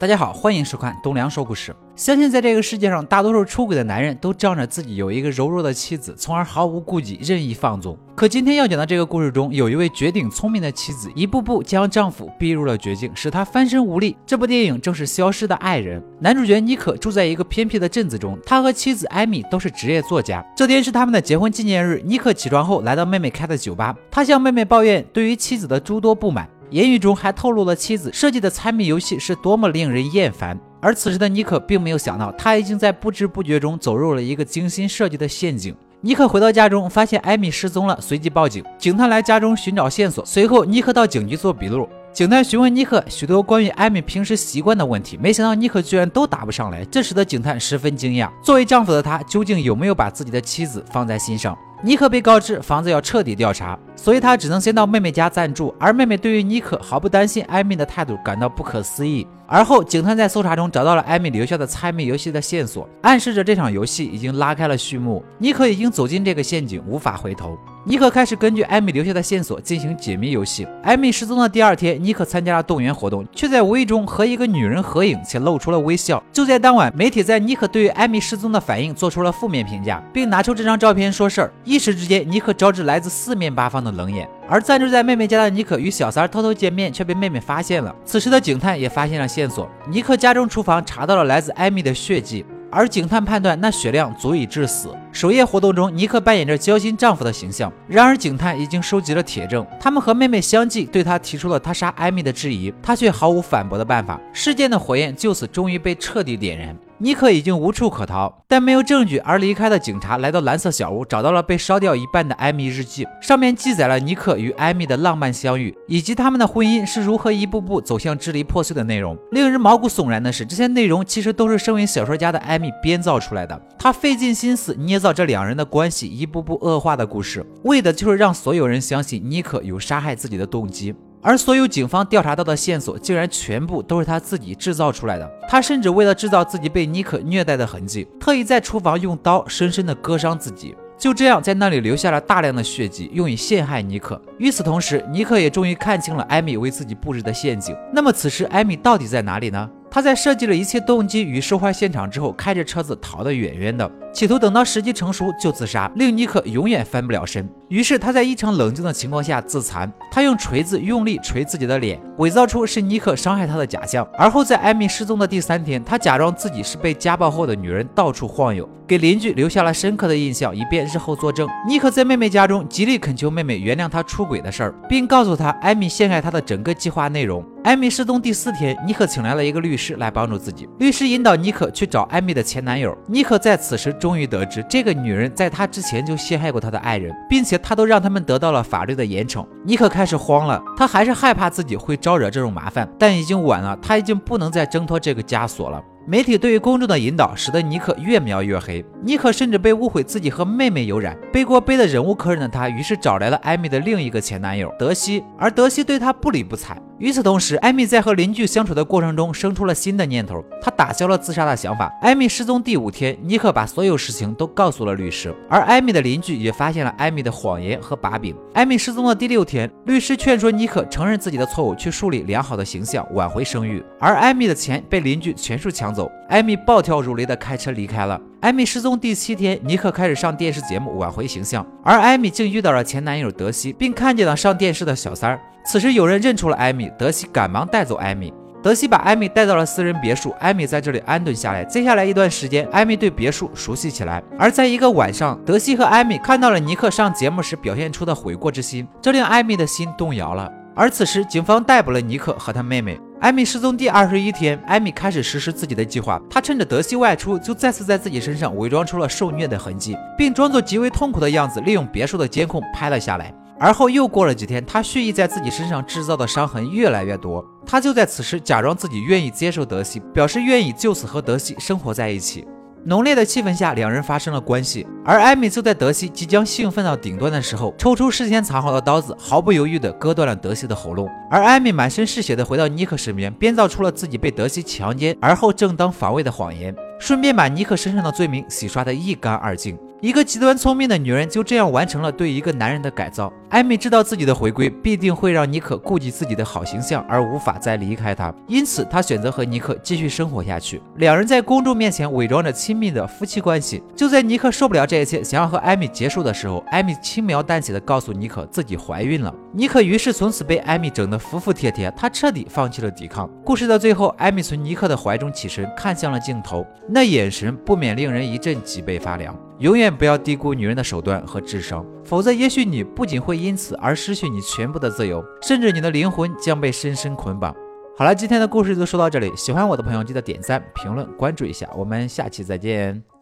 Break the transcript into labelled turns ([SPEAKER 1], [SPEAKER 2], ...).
[SPEAKER 1] 大家好，欢迎收看东梁说故事。相信在这个世界上，大多数出轨的男人都仗着自己有一个柔弱的妻子，从而毫无顾忌、任意放纵。可今天要讲的这个故事中，有一位绝顶聪明的妻子，一步步将丈夫逼入了绝境，使他翻身无力。这部电影正是《消失的爱人》。男主角妮可住在一个偏僻的镇子中，他和妻子艾米都是职业作家。这天是他们的结婚纪念日，妮可起床后来到妹妹开的酒吧，他向妹妹抱怨对于妻子的诸多不满。言语中还透露了妻子设计的猜谜游戏是多么令人厌烦，而此时的妮可并没有想到，他已经在不知不觉中走入了一个精心设计的陷阱。妮可回到家中，发现艾米失踪了，随即报警。警探来家中寻找线索，随后妮可到警局做笔录。警探询问妮可许多关于艾米平时习惯的问题，没想到妮可居然都答不上来，这使得警探十分惊讶。作为丈夫的他，究竟有没有把自己的妻子放在心上？尼克被告知房子要彻底调查，所以他只能先到妹妹家暂住。而妹妹对于尼克毫不担心艾米的态度感到不可思议。而后，警探在搜查中找到了艾米留下的猜谜游戏的线索，暗示着这场游戏已经拉开了序幕。妮可已经走进这个陷阱，无法回头。妮可开始根据艾米留下的线索进行解谜游戏。艾米失踪的第二天，妮可参加了动员活动，却在无意中和一个女人合影，且露出了微笑。就在当晚，媒体在妮可对于艾米失踪的反应做出了负面评价，并拿出这张照片说事儿。一时之间，妮可招致来自四面八方的冷眼。而暂住在妹妹家的妮可与小三偷偷见面，却被妹妹发现了。此时的警探也发现了线索，尼克家中厨房查到了来自艾米的血迹。而警探判断那血量足以致死。首页活动中，尼克扮演着交心丈夫的形象。然而，警探已经收集了铁证，他们和妹妹相继对他提出了他杀艾米的质疑，他却毫无反驳的办法。事件的火焰就此终于被彻底点燃。尼克已经无处可逃，但没有证据而离开的警察来到蓝色小屋，找到了被烧掉一半的艾米日记，上面记载了尼克与艾米的浪漫相遇，以及他们的婚姻是如何一步步走向支离破碎的内容。令人毛骨悚然的是，这些内容其实都是身为小说家的艾米编造出来的。他费尽心思捏造这两人的关系一步步恶化的故事，为的就是让所有人相信尼克有杀害自己的动机。而所有警方调查到的线索，竟然全部都是他自己制造出来的。他甚至为了制造自己被妮可虐待的痕迹，特意在厨房用刀深深的割伤自己，就这样在那里留下了大量的血迹，用以陷害妮可。与此同时，妮可也终于看清了艾米为自己布置的陷阱。那么，此时艾米到底在哪里呢？他在设计了一切动机与受害现场之后，开着车子逃得远远的，企图等到时机成熟就自杀，令妮可永远翻不了身。于是他在异常冷静的情况下自残，他用锤子用力锤自己的脸，伪造出是妮可伤害他的假象。而后在艾米失踪的第三天，他假装自己是被家暴后的女人，到处晃悠，给邻居留下了深刻的印象，以便日后作证。妮可在妹妹家中极力恳求妹妹原谅他出轨的事儿，并告诉她艾米陷害他的整个计划内容。艾米失踪第四天，妮可请来了一个律师来帮助自己。律师引导妮可去找艾米的前男友。妮可在此时终于得知，这个女人在他之前就陷害过他的爱人，并且他都让他们得到了法律的严惩。尼克开始慌了，他还是害怕自己会招惹这种麻烦，但已经晚了，他已经不能再挣脱这个枷锁了。媒体对于公众的引导，使得尼克越描越黑。尼克甚至被误会自己和妹妹有染，背锅背的忍无可忍的他，于是找来了艾米的另一个前男友德西，而德西对他不理不睬。与此同时，艾米在和邻居相处的过程中生出了新的念头，她打消了自杀的想法。艾米失踪第五天，尼克把所有事情都告诉了律师，而艾米的邻居也发现了艾米的谎言和把柄。艾米失踪的第六天，律师劝说尼克承认自己的错误，去树立良好的形象，挽回声誉。而艾米的钱被邻居全数抢走，艾米暴跳如雷的开车离开了。艾米失踪第七天，尼克开始上电视节目挽回形象，而艾米竟遇到了前男友德西，并看见了上电视的小三儿。此时有人认出了艾米，德西赶忙带走艾米。德西把艾米带到了私人别墅，艾米在这里安顿下来。接下来一段时间，艾米对别墅熟悉起来。而在一个晚上，德西和艾米看到了尼克上节目时表现出的悔过之心，这令艾米的心动摇了。而此时，警方逮捕了尼克和他妹妹。艾米失踪第二十一天，艾米开始实施自己的计划。她趁着德西外出，就再次在自己身上伪装出了受虐的痕迹，并装作极为痛苦的样子，利用别墅的监控拍了下来。而后又过了几天，他蓄意在自己身上制造的伤痕越来越多。他就在此时假装自己愿意接受德西，表示愿意就此和德西生活在一起。浓烈的气氛下，两人发生了关系。而艾米就在德西即将兴奋到顶端的时候，抽出事先藏好的刀子，毫不犹豫地割断了德西的喉咙。而艾米满身是血地回到尼克身边，编造出了自己被德西强奸，而后正当防卫的谎言，顺便把尼克身上的罪名洗刷得一干二净。一个极端聪明的女人就这样完成了对一个男人的改造。艾米知道自己的回归必定会让尼克顾及自己的好形象而无法再离开他，因此她选择和尼克继续生活下去。两人在公众面前伪装着亲密的夫妻关系。就在尼克受不了这一切，想要和艾米结束的时候，艾米轻描淡写的告诉尼克自己怀孕了。尼克于是从此被艾米整得服服帖帖，他彻底放弃了抵抗。故事的最后，艾米从尼克的怀中起身，看向了镜头，那眼神不免令人一阵脊背发凉。永远不要低估女人的手段和智商，否则也许你不仅会因此而失去你全部的自由，甚至你的灵魂将被深深捆绑。好了，今天的故事就说到这里，喜欢我的朋友记得点赞、评论、关注一下，我们下期再见。